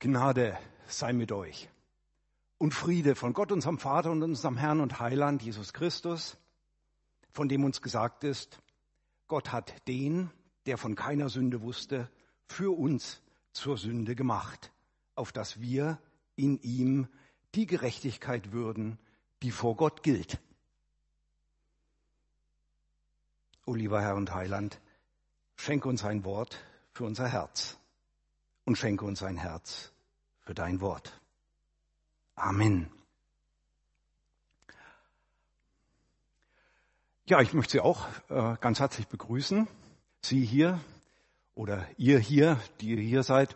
Gnade sei mit euch und Friede von Gott, unserem Vater und unserem Herrn und Heiland, Jesus Christus, von dem uns gesagt ist, Gott hat den, der von keiner Sünde wusste, für uns zur Sünde gemacht, auf dass wir in ihm die Gerechtigkeit würden, die vor Gott gilt. O lieber Herr und Heiland, schenke uns ein Wort für unser Herz und schenke uns ein Herz für dein Wort. Amen. Ja, ich möchte Sie auch äh, ganz herzlich begrüßen. Sie hier oder ihr hier, die ihr hier seid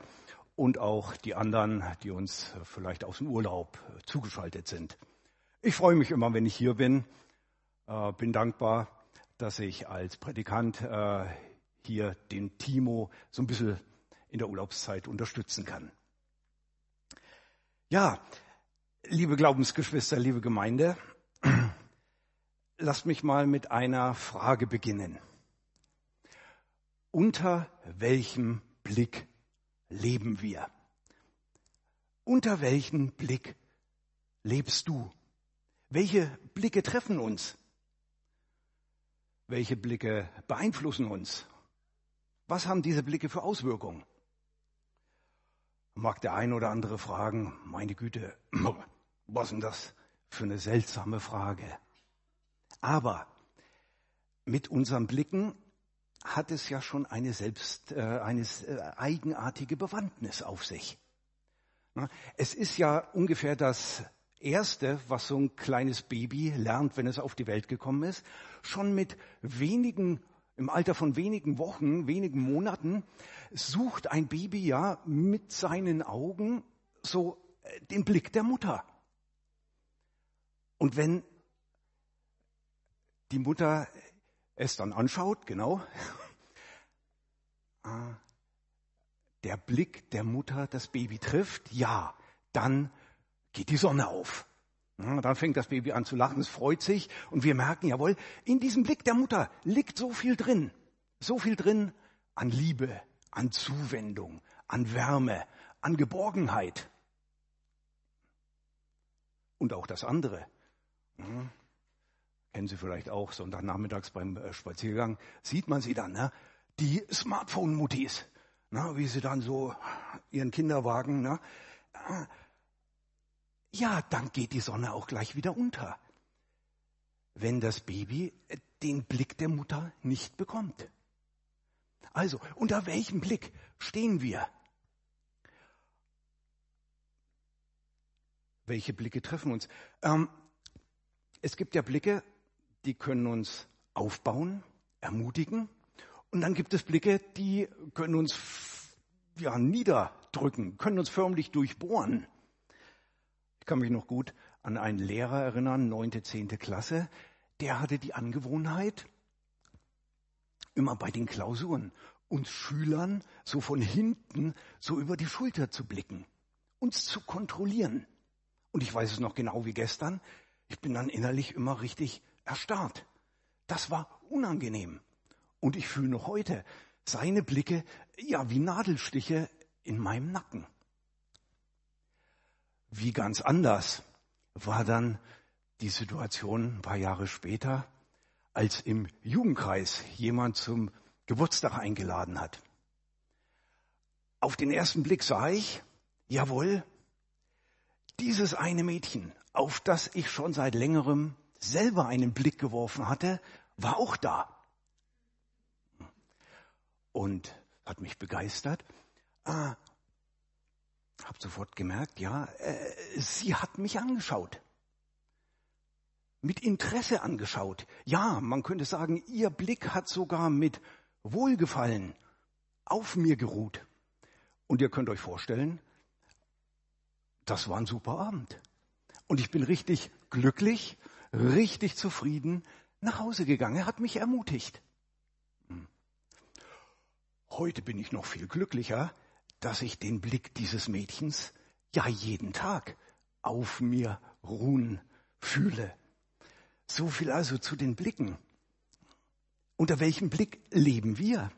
und auch die anderen, die uns vielleicht aus dem Urlaub äh, zugeschaltet sind. Ich freue mich immer, wenn ich hier bin. Äh, bin dankbar, dass ich als Predikant äh, hier den Timo so ein bisschen in der Urlaubszeit unterstützen kann. Ja, liebe Glaubensgeschwister, liebe Gemeinde, lasst mich mal mit einer Frage beginnen. Unter welchem Blick leben wir? Unter welchem Blick lebst du? Welche Blicke treffen uns? Welche Blicke beeinflussen uns? Was haben diese Blicke für Auswirkungen? Mag der ein oder andere fragen, meine Güte, was ist denn das für eine seltsame Frage? Aber mit unseren Blicken hat es ja schon eine selbst, äh, eine äh, eigenartige Bewandtnis auf sich. Es ist ja ungefähr das Erste, was so ein kleines Baby lernt, wenn es auf die Welt gekommen ist. Schon mit wenigen, im Alter von wenigen Wochen, wenigen Monaten, sucht ein Baby ja mit seinen Augen so äh, den Blick der Mutter. Und wenn die Mutter es dann anschaut, genau, ah, der Blick der Mutter das Baby trifft, ja, dann geht die Sonne auf. Dann fängt das Baby an zu lachen, es freut sich und wir merken, jawohl, in diesem Blick der Mutter liegt so viel drin, so viel drin an Liebe, an Zuwendung, an Wärme, an Geborgenheit. Und auch das andere. Hm, kennen Sie vielleicht auch, Sonntagnachmittags beim äh, Spaziergang, sieht man sie dann, ne? die Smartphone-Muttis, ne? wie sie dann so ihren Kinderwagen, ne? Ja, dann geht die Sonne auch gleich wieder unter, wenn das Baby den Blick der Mutter nicht bekommt. Also, unter welchem Blick stehen wir? Welche Blicke treffen uns? Ähm, es gibt ja Blicke, die können uns aufbauen, ermutigen. Und dann gibt es Blicke, die können uns ja, niederdrücken, können uns förmlich durchbohren. Ich kann mich noch gut an einen Lehrer erinnern, neunte, zehnte Klasse, der hatte die Angewohnheit, immer bei den Klausuren uns Schülern so von hinten so über die Schulter zu blicken, uns zu kontrollieren. Und ich weiß es noch genau wie gestern, ich bin dann innerlich immer richtig erstarrt. Das war unangenehm. Und ich fühle noch heute seine Blicke, ja, wie Nadelstiche in meinem Nacken. Wie ganz anders war dann die Situation ein paar Jahre später, als im Jugendkreis jemand zum Geburtstag eingeladen hat. Auf den ersten Blick sah ich, jawohl, dieses eine Mädchen, auf das ich schon seit längerem selber einen Blick geworfen hatte, war auch da. Und hat mich begeistert. Ah, hab sofort gemerkt, ja, äh, sie hat mich angeschaut mit Interesse angeschaut. Ja, man könnte sagen, ihr Blick hat sogar mit Wohlgefallen auf mir geruht. Und ihr könnt euch vorstellen, das war ein super Abend. Und ich bin richtig glücklich, richtig zufrieden nach Hause gegangen. Er hat mich ermutigt. Hm. Heute bin ich noch viel glücklicher, dass ich den Blick dieses Mädchens ja jeden Tag auf mir ruhen fühle. So viel also zu den Blicken. Unter welchem Blick leben wir?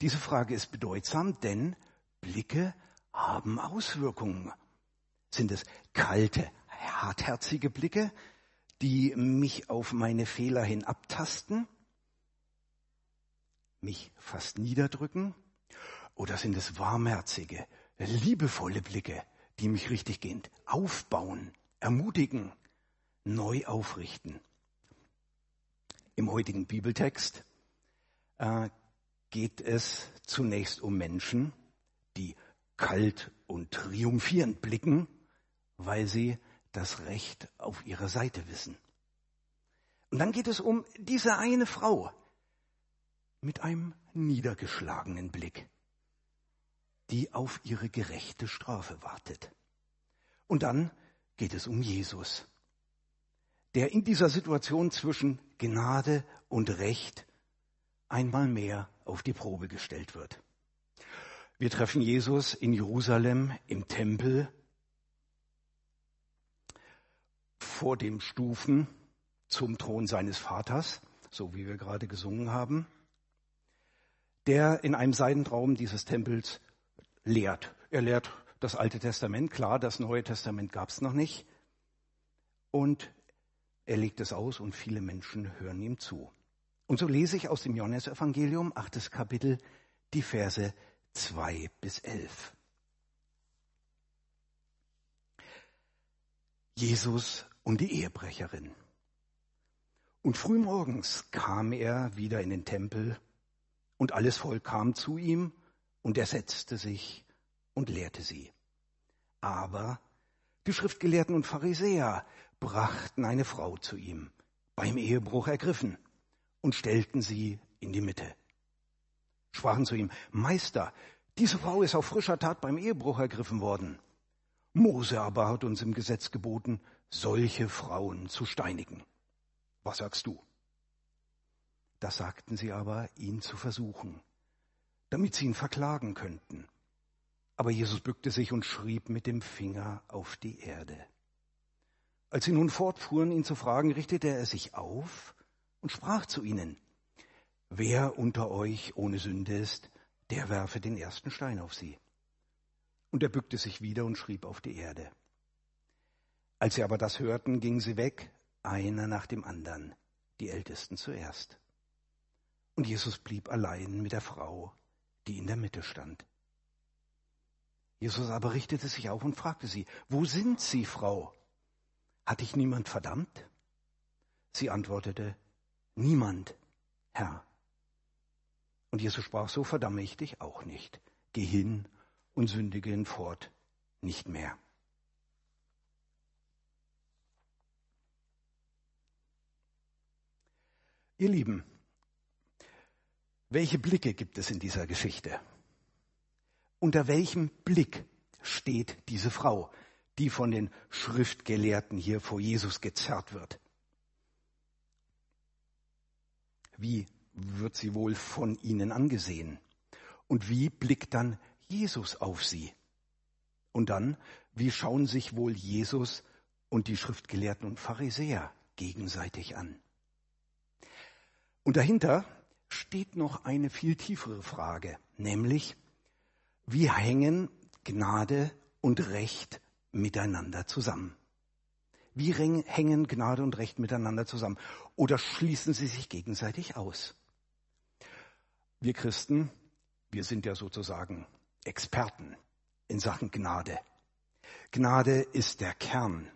Diese Frage ist bedeutsam, denn Blicke haben Auswirkungen. Sind es kalte, hartherzige Blicke, die mich auf meine Fehler hin abtasten, mich fast niederdrücken? Oder sind es warmherzige, liebevolle Blicke, die mich richtig gehend aufbauen, ermutigen, neu aufrichten? Im heutigen Bibeltext äh, geht es zunächst um Menschen, die kalt und triumphierend blicken, weil sie das Recht auf ihrer Seite wissen. Und dann geht es um diese eine Frau mit einem niedergeschlagenen Blick, die auf ihre gerechte Strafe wartet. Und dann geht es um Jesus, der in dieser Situation zwischen Gnade und Recht einmal mehr auf die Probe gestellt wird. Wir treffen Jesus in Jerusalem im Tempel vor dem Stufen zum Thron seines Vaters, so wie wir gerade gesungen haben, der in einem Seidentraum dieses Tempels lehrt. Er lehrt das Alte Testament, klar, das Neue Testament gab es noch nicht. Und er legt es aus und viele Menschen hören ihm zu. Und so lese ich aus dem Johannesevangelium, achtes Kapitel, die Verse zwei bis elf. Jesus und die Ehebrecherin. Und frühmorgens kam er wieder in den Tempel und alles Volk kam zu ihm und er setzte sich und lehrte sie. Aber die Schriftgelehrten und Pharisäer brachten eine Frau zu ihm, beim Ehebruch ergriffen, und stellten sie in die Mitte. Sprachen zu ihm, Meister, diese Frau ist auf frischer Tat beim Ehebruch ergriffen worden. Mose aber hat uns im Gesetz geboten, solche Frauen zu steinigen. Was sagst du? Das sagten sie aber, ihn zu versuchen, damit sie ihn verklagen könnten. Aber Jesus bückte sich und schrieb mit dem Finger auf die Erde. Als sie nun fortfuhren, ihn zu fragen, richtete er sich auf und sprach zu ihnen, Wer unter euch ohne Sünde ist, der werfe den ersten Stein auf sie. Und er bückte sich wieder und schrieb auf die Erde. Als sie aber das hörten, gingen sie weg, einer nach dem anderen, die Ältesten zuerst. Und Jesus blieb allein mit der Frau, die in der Mitte stand. Jesus aber richtete sich auf und fragte sie, wo sind Sie, Frau? Hat dich niemand verdammt? Sie antwortete, niemand, Herr. Und Jesus sprach, so verdamme ich dich auch nicht. Geh hin und sündige hinfort nicht mehr. Ihr Lieben, welche Blicke gibt es in dieser Geschichte? Unter welchem Blick steht diese Frau, die von den Schriftgelehrten hier vor Jesus gezerrt wird? Wie wird sie wohl von ihnen angesehen? Und wie blickt dann Jesus auf sie? Und dann, wie schauen sich wohl Jesus und die Schriftgelehrten und Pharisäer gegenseitig an? Und dahinter steht noch eine viel tiefere Frage, nämlich, wie hängen Gnade und Recht miteinander zusammen? Wie hängen Gnade und Recht miteinander zusammen? Oder schließen sie sich gegenseitig aus? Wir Christen, wir sind ja sozusagen Experten in Sachen Gnade. Gnade ist der Kern,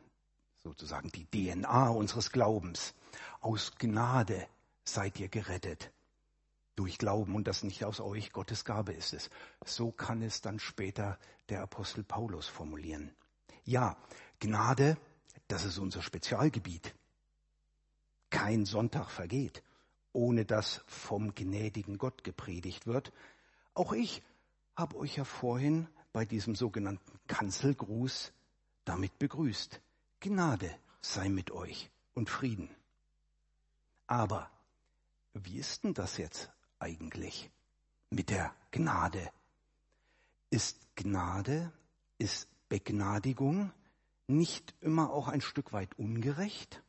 sozusagen die DNA unseres Glaubens. Aus Gnade seid ihr gerettet. Durch Glauben und das nicht aus euch, Gottes Gabe ist es. So kann es dann später der Apostel Paulus formulieren. Ja, Gnade, das ist unser Spezialgebiet. Kein Sonntag vergeht, ohne dass vom gnädigen Gott gepredigt wird. Auch ich habe euch ja vorhin bei diesem sogenannten Kanzelgruß damit begrüßt. Gnade sei mit euch und Frieden. Aber wie ist denn das jetzt eigentlich mit der Gnade? Ist Gnade, ist Begnadigung nicht immer auch ein Stück weit ungerecht?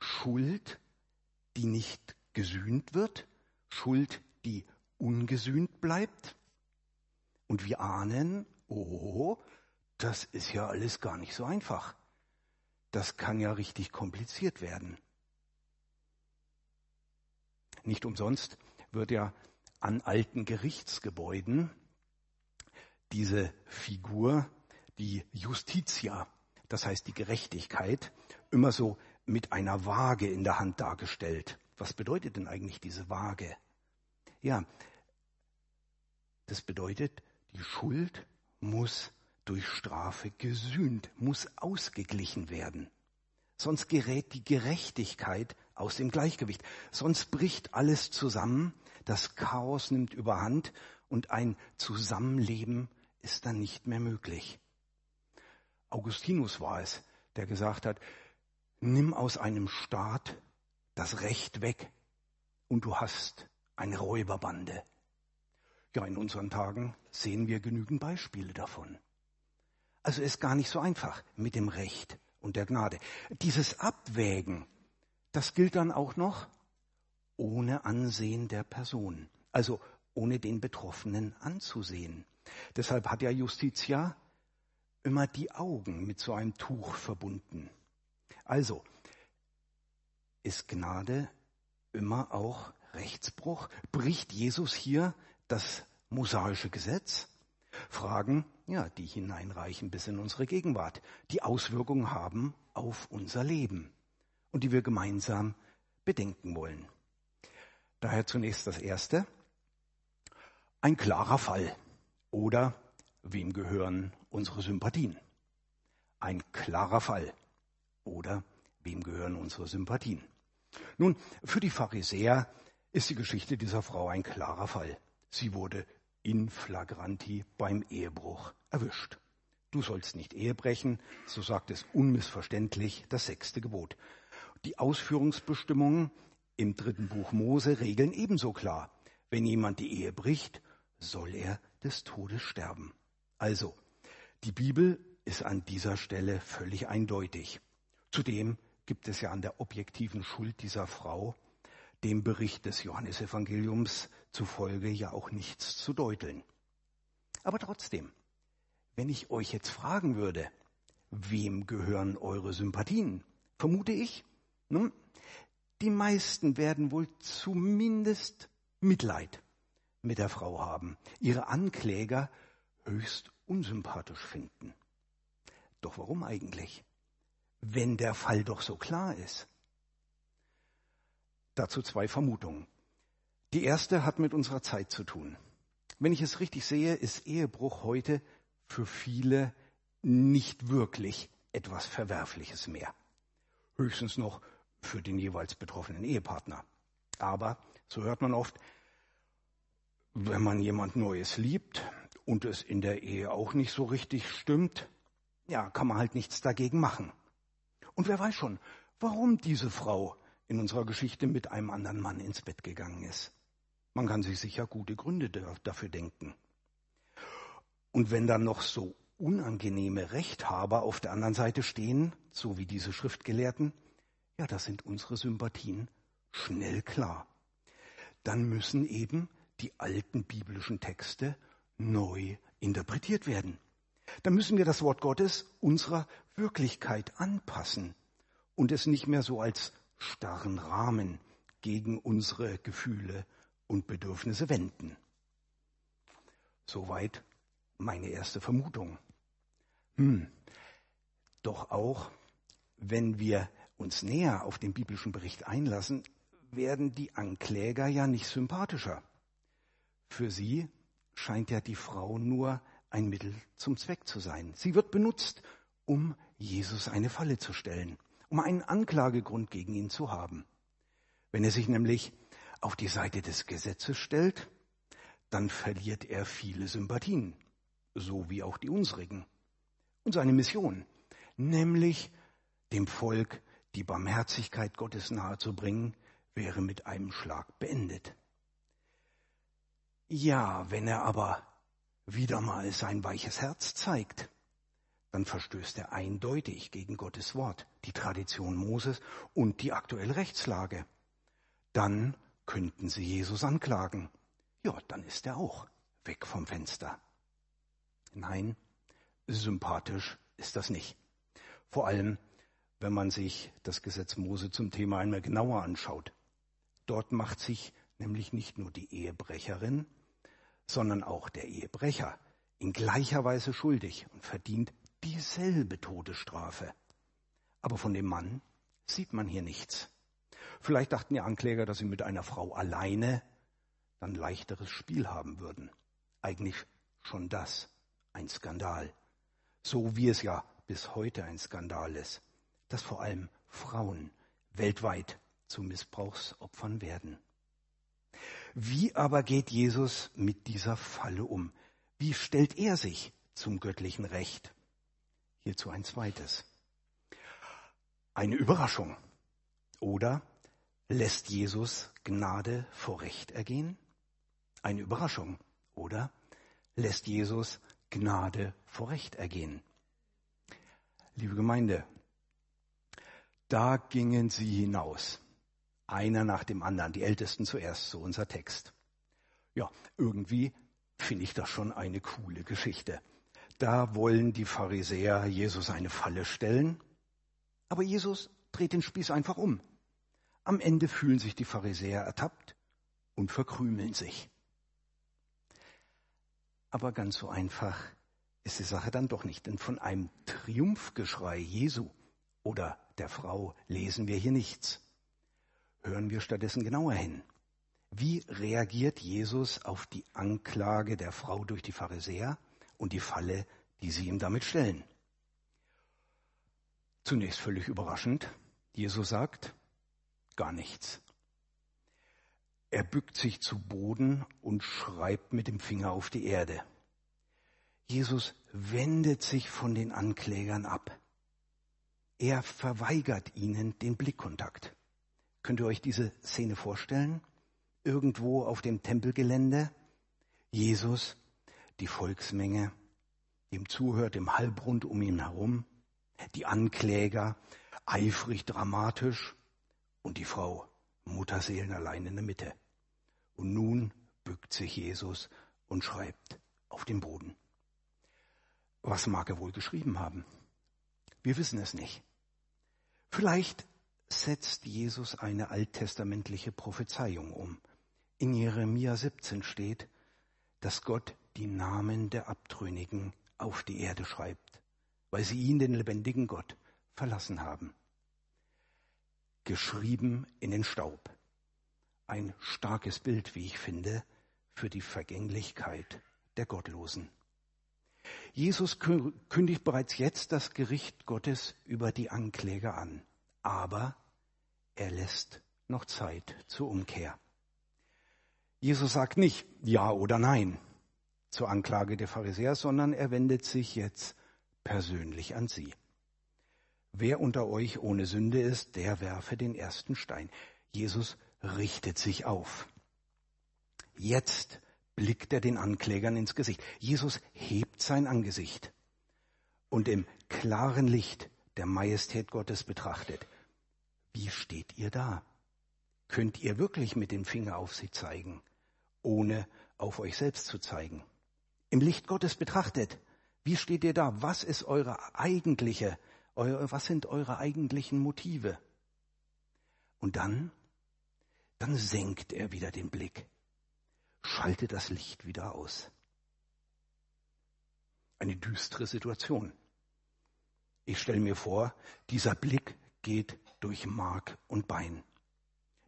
Schuld, die nicht gesühnt wird? Schuld, die ungesühnt bleibt? Und wir ahnen oh, das ist ja alles gar nicht so einfach. Das kann ja richtig kompliziert werden. Nicht umsonst wird ja an alten Gerichtsgebäuden diese Figur, die Justitia, das heißt die Gerechtigkeit, immer so mit einer Waage in der Hand dargestellt. Was bedeutet denn eigentlich diese Waage? Ja, das bedeutet, die Schuld muss durch Strafe gesühnt, muss ausgeglichen werden. Sonst gerät die Gerechtigkeit aus dem Gleichgewicht. Sonst bricht alles zusammen, das Chaos nimmt überhand und ein Zusammenleben ist dann nicht mehr möglich. Augustinus war es, der gesagt hat, nimm aus einem Staat das Recht weg und du hast eine Räuberbande. Ja, in unseren Tagen sehen wir genügend Beispiele davon. Also ist gar nicht so einfach mit dem Recht und der Gnade. Dieses Abwägen, das gilt dann auch noch ohne Ansehen der Person, also ohne den Betroffenen anzusehen. Deshalb hat ja Justitia immer die Augen mit so einem Tuch verbunden. Also ist Gnade immer auch Rechtsbruch? Bricht Jesus hier das mosaische Gesetz? Fragen, ja, die hineinreichen bis in unsere Gegenwart, die Auswirkungen haben auf unser Leben und die wir gemeinsam bedenken wollen. Daher zunächst das Erste. Ein klarer Fall. Oder wem gehören unsere Sympathien? Ein klarer Fall. Oder wem gehören unsere Sympathien? Nun, für die Pharisäer ist die Geschichte dieser Frau ein klarer Fall. Sie wurde in flagranti beim Ehebruch erwischt. Du sollst nicht Ehe brechen, so sagt es unmissverständlich das sechste Gebot. Die Ausführungsbestimmungen im dritten Buch Mose regeln ebenso klar. Wenn jemand die Ehe bricht, soll er des Todes sterben. Also, die Bibel ist an dieser Stelle völlig eindeutig. Zudem gibt es ja an der objektiven Schuld dieser Frau dem Bericht des Johannesevangeliums zufolge ja auch nichts zu deuteln. Aber trotzdem, wenn ich euch jetzt fragen würde, wem gehören eure Sympathien, vermute ich, nun, die meisten werden wohl zumindest Mitleid mit der Frau haben, ihre Ankläger höchst unsympathisch finden. Doch warum eigentlich? Wenn der Fall doch so klar ist. Dazu zwei Vermutungen. Die erste hat mit unserer Zeit zu tun. Wenn ich es richtig sehe, ist Ehebruch heute für viele nicht wirklich etwas Verwerfliches mehr. Höchstens noch für den jeweils betroffenen Ehepartner. Aber, so hört man oft, wenn man jemand Neues liebt und es in der Ehe auch nicht so richtig stimmt, ja, kann man halt nichts dagegen machen. Und wer weiß schon, warum diese Frau in unserer Geschichte mit einem anderen Mann ins Bett gegangen ist. Man kann sich sicher gute Gründe dafür denken. Und wenn dann noch so unangenehme Rechthaber auf der anderen Seite stehen, so wie diese Schriftgelehrten, ja, da sind unsere Sympathien schnell klar. Dann müssen eben die alten biblischen Texte neu interpretiert werden. Dann müssen wir das Wort Gottes unserer Wirklichkeit anpassen und es nicht mehr so als starren Rahmen gegen unsere Gefühle und Bedürfnisse wenden. Soweit meine erste Vermutung. Hm. Doch auch, wenn wir uns näher auf den biblischen Bericht einlassen, werden die Ankläger ja nicht sympathischer. Für sie scheint ja die Frau nur ein Mittel zum Zweck zu sein. Sie wird benutzt, um Jesus eine Falle zu stellen, um einen Anklagegrund gegen ihn zu haben. Wenn er sich nämlich auf die Seite des Gesetzes stellt, dann verliert er viele Sympathien, so wie auch die unsrigen. Und seine Mission, nämlich dem Volk die Barmherzigkeit Gottes nahezubringen, wäre mit einem Schlag beendet. Ja, wenn er aber wieder mal sein weiches Herz zeigt, dann verstößt er eindeutig gegen Gottes Wort, die Tradition Moses und die aktuelle Rechtslage. Dann könnten sie Jesus anklagen. Ja, dann ist er auch weg vom Fenster. Nein, sympathisch ist das nicht. Vor allem, wenn man sich das Gesetz Mose zum Thema einmal genauer anschaut. Dort macht sich nämlich nicht nur die Ehebrecherin, sondern auch der Ehebrecher in gleicher Weise schuldig und verdient dieselbe Todesstrafe. Aber von dem Mann sieht man hier nichts. Vielleicht dachten die Ankläger, dass sie mit einer Frau alleine dann leichteres Spiel haben würden. Eigentlich schon das ein Skandal. So wie es ja bis heute ein Skandal ist, dass vor allem Frauen weltweit zu Missbrauchsopfern werden. Wie aber geht Jesus mit dieser Falle um? Wie stellt er sich zum göttlichen Recht? Hierzu ein zweites. Eine Überraschung. Oder lässt Jesus Gnade vor Recht ergehen? Eine Überraschung. Oder lässt Jesus Gnade vor Recht ergehen? Liebe Gemeinde, da gingen sie hinaus einer nach dem anderen, die Ältesten zuerst, so unser Text. Ja, irgendwie finde ich das schon eine coole Geschichte. Da wollen die Pharisäer Jesus eine Falle stellen, aber Jesus dreht den Spieß einfach um. Am Ende fühlen sich die Pharisäer ertappt und verkrümeln sich. Aber ganz so einfach ist die Sache dann doch nicht, denn von einem Triumphgeschrei Jesu oder der Frau lesen wir hier nichts. Hören wir stattdessen genauer hin. Wie reagiert Jesus auf die Anklage der Frau durch die Pharisäer und die Falle, die sie ihm damit stellen? Zunächst völlig überraschend. Jesus sagt gar nichts. Er bückt sich zu Boden und schreibt mit dem Finger auf die Erde. Jesus wendet sich von den Anklägern ab. Er verweigert ihnen den Blickkontakt. Könnt ihr euch diese Szene vorstellen? Irgendwo auf dem Tempelgelände, Jesus, die Volksmenge, dem zuhört im Halbrund um ihn herum, die Ankläger, eifrig dramatisch und die Frau, Mutterseelen allein in der Mitte. Und nun bückt sich Jesus und schreibt auf dem Boden. Was mag er wohl geschrieben haben? Wir wissen es nicht. Vielleicht setzt Jesus eine alttestamentliche Prophezeiung um. In Jeremia 17 steht, dass Gott die Namen der Abtrünnigen auf die Erde schreibt, weil sie ihn, den lebendigen Gott, verlassen haben. Geschrieben in den Staub. Ein starkes Bild, wie ich finde, für die Vergänglichkeit der Gottlosen. Jesus kündigt bereits jetzt das Gericht Gottes über die Ankläger an aber er lässt noch Zeit zur Umkehr. Jesus sagt nicht Ja oder Nein zur Anklage der Pharisäer, sondern er wendet sich jetzt persönlich an sie. Wer unter euch ohne Sünde ist, der werfe den ersten Stein. Jesus richtet sich auf. Jetzt blickt er den Anklägern ins Gesicht. Jesus hebt sein Angesicht und im klaren Licht der Majestät Gottes betrachtet, wie steht ihr da? Könnt ihr wirklich mit dem Finger auf sie zeigen, ohne auf euch selbst zu zeigen? Im Licht Gottes betrachtet, wie steht ihr da? Was ist eure eigentliche, eure, was sind eure eigentlichen Motive? Und dann, dann senkt er wieder den Blick, schaltet das Licht wieder aus. Eine düstere Situation. Ich stelle mir vor, dieser Blick geht durch Mark und Bein.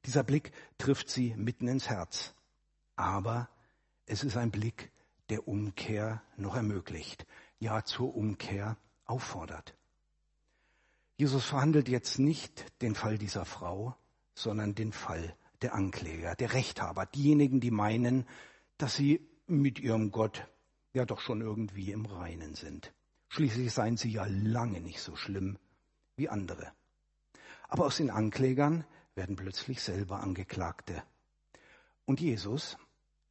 Dieser Blick trifft sie mitten ins Herz. Aber es ist ein Blick, der Umkehr noch ermöglicht, ja zur Umkehr auffordert. Jesus verhandelt jetzt nicht den Fall dieser Frau, sondern den Fall der Ankläger, der Rechthaber, diejenigen, die meinen, dass sie mit ihrem Gott ja doch schon irgendwie im Reinen sind. Schließlich seien sie ja lange nicht so schlimm wie andere. Aber aus den Anklägern werden plötzlich selber Angeklagte. Und Jesus,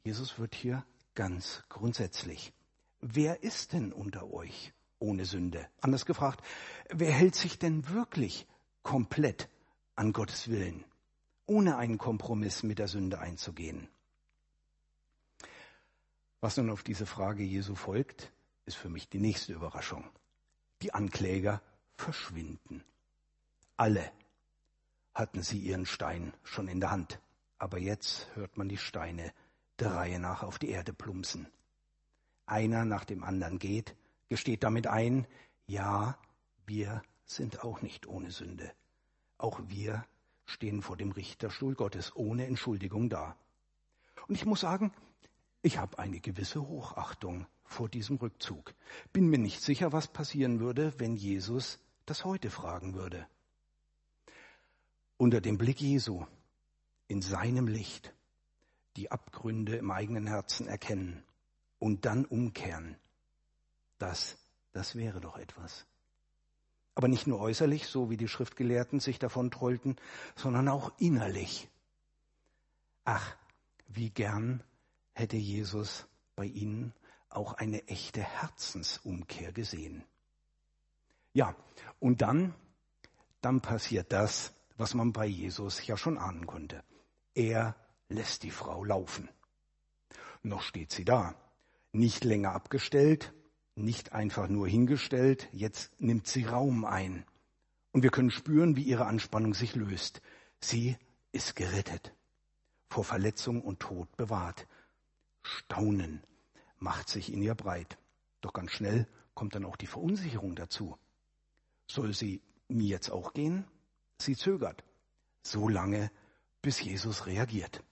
Jesus wird hier ganz grundsätzlich. Wer ist denn unter euch ohne Sünde? Anders gefragt, wer hält sich denn wirklich komplett an Gottes Willen, ohne einen Kompromiss mit der Sünde einzugehen? Was nun auf diese Frage Jesu folgt, ist für mich die nächste Überraschung. Die Ankläger verschwinden. Alle hatten sie ihren Stein schon in der Hand, aber jetzt hört man die Steine der Reihe nach auf die Erde plumpsen. Einer nach dem anderen geht, gesteht damit ein, ja, wir sind auch nicht ohne Sünde. Auch wir stehen vor dem Richterstuhl Gottes ohne Entschuldigung da. Und ich muss sagen, ich habe eine gewisse Hochachtung vor diesem Rückzug. Bin mir nicht sicher, was passieren würde, wenn Jesus das heute fragen würde. Unter dem Blick Jesu, in seinem Licht, die Abgründe im eigenen Herzen erkennen und dann umkehren. Das, das wäre doch etwas. Aber nicht nur äußerlich, so wie die Schriftgelehrten sich davon trollten, sondern auch innerlich. Ach, wie gern hätte Jesus bei ihnen auch eine echte Herzensumkehr gesehen. Ja, und dann, dann passiert das, was man bei Jesus ja schon ahnen konnte. Er lässt die Frau laufen. Noch steht sie da, nicht länger abgestellt, nicht einfach nur hingestellt, jetzt nimmt sie Raum ein. Und wir können spüren, wie ihre Anspannung sich löst. Sie ist gerettet, vor Verletzung und Tod bewahrt. Staunen macht sich in ihr breit. Doch ganz schnell kommt dann auch die Verunsicherung dazu. Soll sie mir jetzt auch gehen? Sie zögert, so lange, bis Jesus reagiert.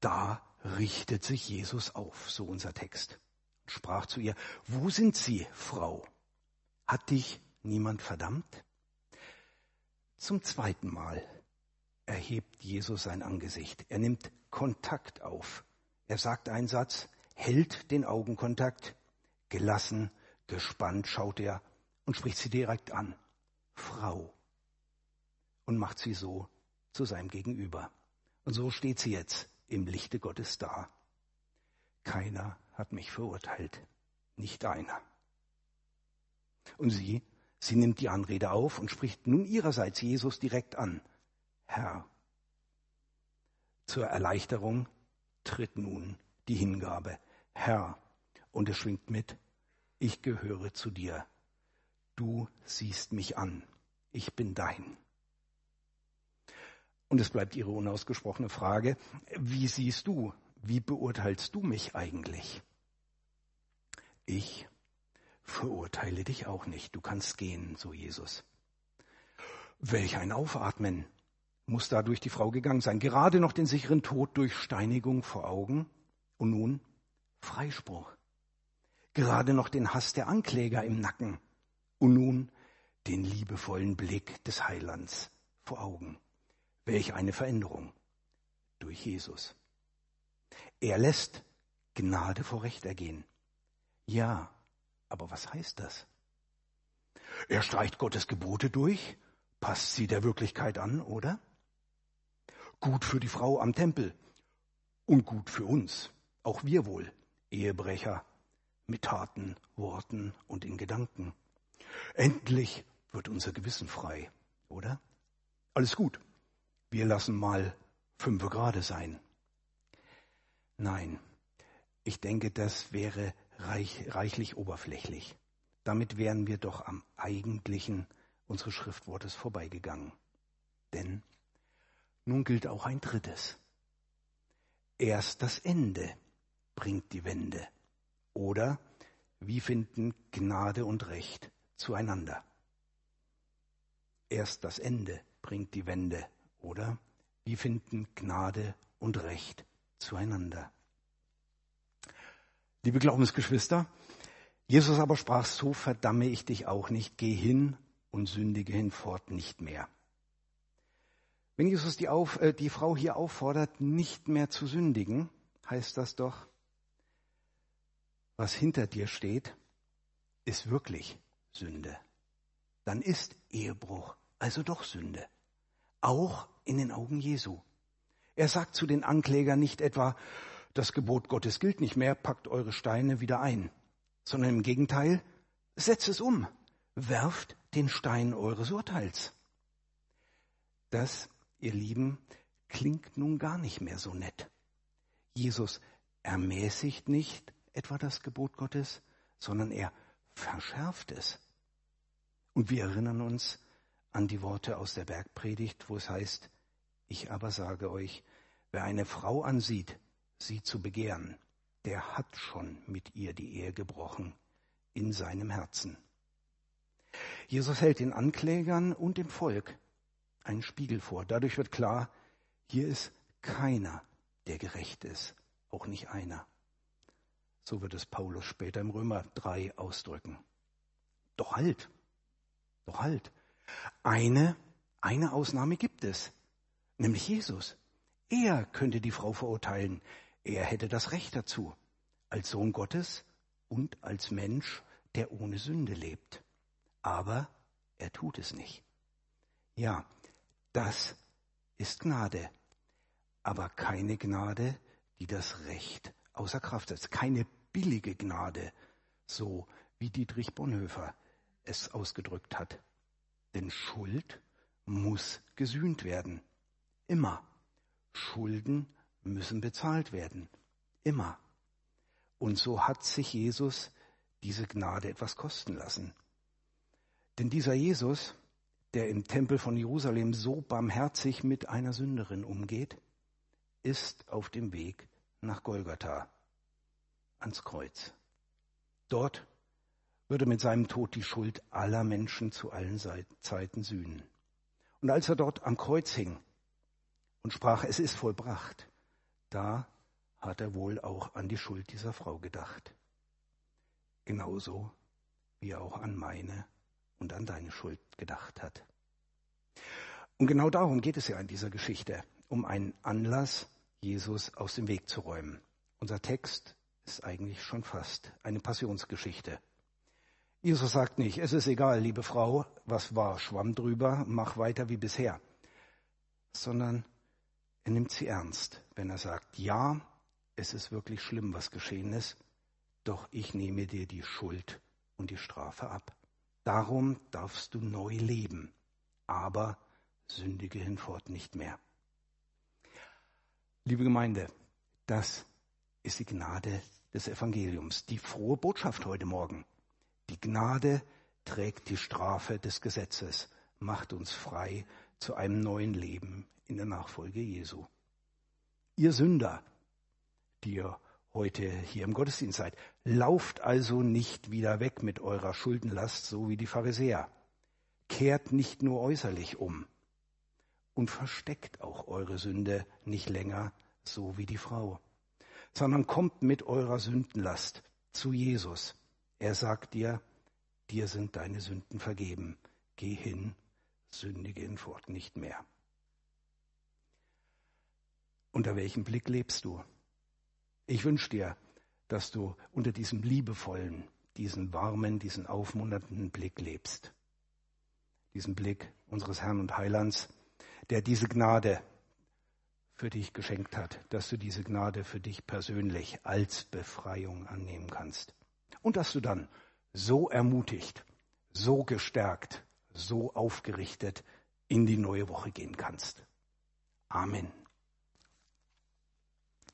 Da richtet sich Jesus auf, so unser Text, sprach zu ihr, wo sind Sie, Frau? Hat dich niemand verdammt? Zum zweiten Mal erhebt Jesus sein Angesicht. Er nimmt Kontakt auf. Er sagt einen Satz, hält den Augenkontakt, gelassen, gespannt schaut er und spricht sie direkt an. Frau. Und macht sie so zu seinem Gegenüber. Und so steht sie jetzt im Lichte Gottes da. Keiner hat mich verurteilt, nicht einer. Und sie, sie nimmt die Anrede auf und spricht nun ihrerseits Jesus direkt an. Herr, zur Erleichterung tritt nun die Hingabe. Herr, und es schwingt mit, ich gehöre zu dir. Du siehst mich an. Ich bin dein. Und es bleibt Ihre unausgesprochene Frage, wie siehst du, wie beurteilst du mich eigentlich? Ich verurteile dich auch nicht. Du kannst gehen, so Jesus. Welch ein Aufatmen muss da durch die Frau gegangen sein. Gerade noch den sicheren Tod durch Steinigung vor Augen und nun Freispruch. Gerade noch den Hass der Ankläger im Nacken und nun den liebevollen Blick des Heilands vor Augen. Welch eine Veränderung durch Jesus. Er lässt Gnade vor Recht ergehen. Ja, aber was heißt das? Er streicht Gottes Gebote durch, passt sie der Wirklichkeit an, oder? Gut für die Frau am Tempel und gut für uns, auch wir wohl, Ehebrecher, mit Taten, Worten und in Gedanken. Endlich wird unser Gewissen frei, oder? Alles gut wir lassen mal fünf gerade sein. Nein, ich denke, das wäre reich, reichlich oberflächlich. Damit wären wir doch am eigentlichen unseres Schriftwortes vorbeigegangen. Denn nun gilt auch ein drittes. Erst das Ende bringt die Wende. Oder wie finden Gnade und Recht zueinander? Erst das Ende bringt die Wende. Oder wie finden Gnade und Recht zueinander? Liebe Glaubensgeschwister, Jesus aber sprach, so verdamme ich dich auch nicht, geh hin und sündige hinfort nicht mehr. Wenn Jesus die, auf, äh, die Frau hier auffordert, nicht mehr zu sündigen, heißt das doch, was hinter dir steht, ist wirklich Sünde. Dann ist Ehebruch also doch Sünde. Auch in den Augen Jesu. Er sagt zu den Anklägern nicht etwa, das Gebot Gottes gilt nicht mehr, packt eure Steine wieder ein, sondern im Gegenteil, setzt es um, werft den Stein eures Urteils. Das, ihr Lieben, klingt nun gar nicht mehr so nett. Jesus ermäßigt nicht, etwa das Gebot Gottes, sondern er verschärft es. Und wir erinnern uns an die Worte aus der Bergpredigt, wo es heißt, ich aber sage euch, wer eine Frau ansieht, sie zu begehren, der hat schon mit ihr die Ehe gebrochen in seinem Herzen. Jesus hält den Anklägern und dem Volk einen Spiegel vor. Dadurch wird klar, hier ist keiner, der gerecht ist, auch nicht einer. So wird es Paulus später im Römer 3 ausdrücken. Doch halt, doch halt. Eine, eine Ausnahme gibt es, nämlich Jesus. Er könnte die Frau verurteilen. Er hätte das Recht dazu, als Sohn Gottes und als Mensch, der ohne Sünde lebt. Aber er tut es nicht. Ja, das ist Gnade, aber keine Gnade, die das Recht außer Kraft setzt. Keine billige Gnade, so wie Dietrich Bonhoeffer es ausgedrückt hat. Denn Schuld muss gesühnt werden. Immer. Schulden müssen bezahlt werden. Immer. Und so hat sich Jesus diese Gnade etwas kosten lassen. Denn dieser Jesus, der im Tempel von Jerusalem so barmherzig mit einer Sünderin umgeht, ist auf dem Weg nach Golgatha, ans Kreuz. Dort würde mit seinem Tod die Schuld aller Menschen zu allen Zeiten sühnen. Und als er dort am Kreuz hing und sprach, es ist vollbracht, da hat er wohl auch an die Schuld dieser Frau gedacht. Genauso wie er auch an meine und an deine Schuld gedacht hat. Und genau darum geht es ja in dieser Geschichte, um einen Anlass, Jesus aus dem Weg zu räumen. Unser Text ist eigentlich schon fast eine Passionsgeschichte. Jesus sagt nicht, es ist egal, liebe Frau, was war, schwamm drüber, mach weiter wie bisher, sondern er nimmt sie ernst, wenn er sagt, ja, es ist wirklich schlimm, was geschehen ist, doch ich nehme dir die Schuld und die Strafe ab. Darum darfst du neu leben, aber sündige hinfort nicht mehr. Liebe Gemeinde, das ist die Gnade des Evangeliums, die frohe Botschaft heute Morgen. Die Gnade trägt die Strafe des Gesetzes, macht uns frei zu einem neuen Leben in der Nachfolge Jesu. Ihr Sünder, die ihr heute hier im Gottesdienst seid, lauft also nicht wieder weg mit eurer Schuldenlast, so wie die Pharisäer. Kehrt nicht nur äußerlich um und versteckt auch eure Sünde nicht länger, so wie die Frau, sondern kommt mit eurer Sündenlast zu Jesus er sagt dir, dir sind deine Sünden vergeben. Geh hin, sündige hinfort nicht mehr. Unter welchem Blick lebst du? Ich wünsche dir, dass du unter diesem liebevollen, diesen warmen, diesen aufmunternden Blick lebst. Diesen Blick unseres Herrn und Heilands, der diese Gnade für dich geschenkt hat, dass du diese Gnade für dich persönlich als Befreiung annehmen kannst und dass du dann so ermutigt, so gestärkt, so aufgerichtet in die neue Woche gehen kannst. Amen.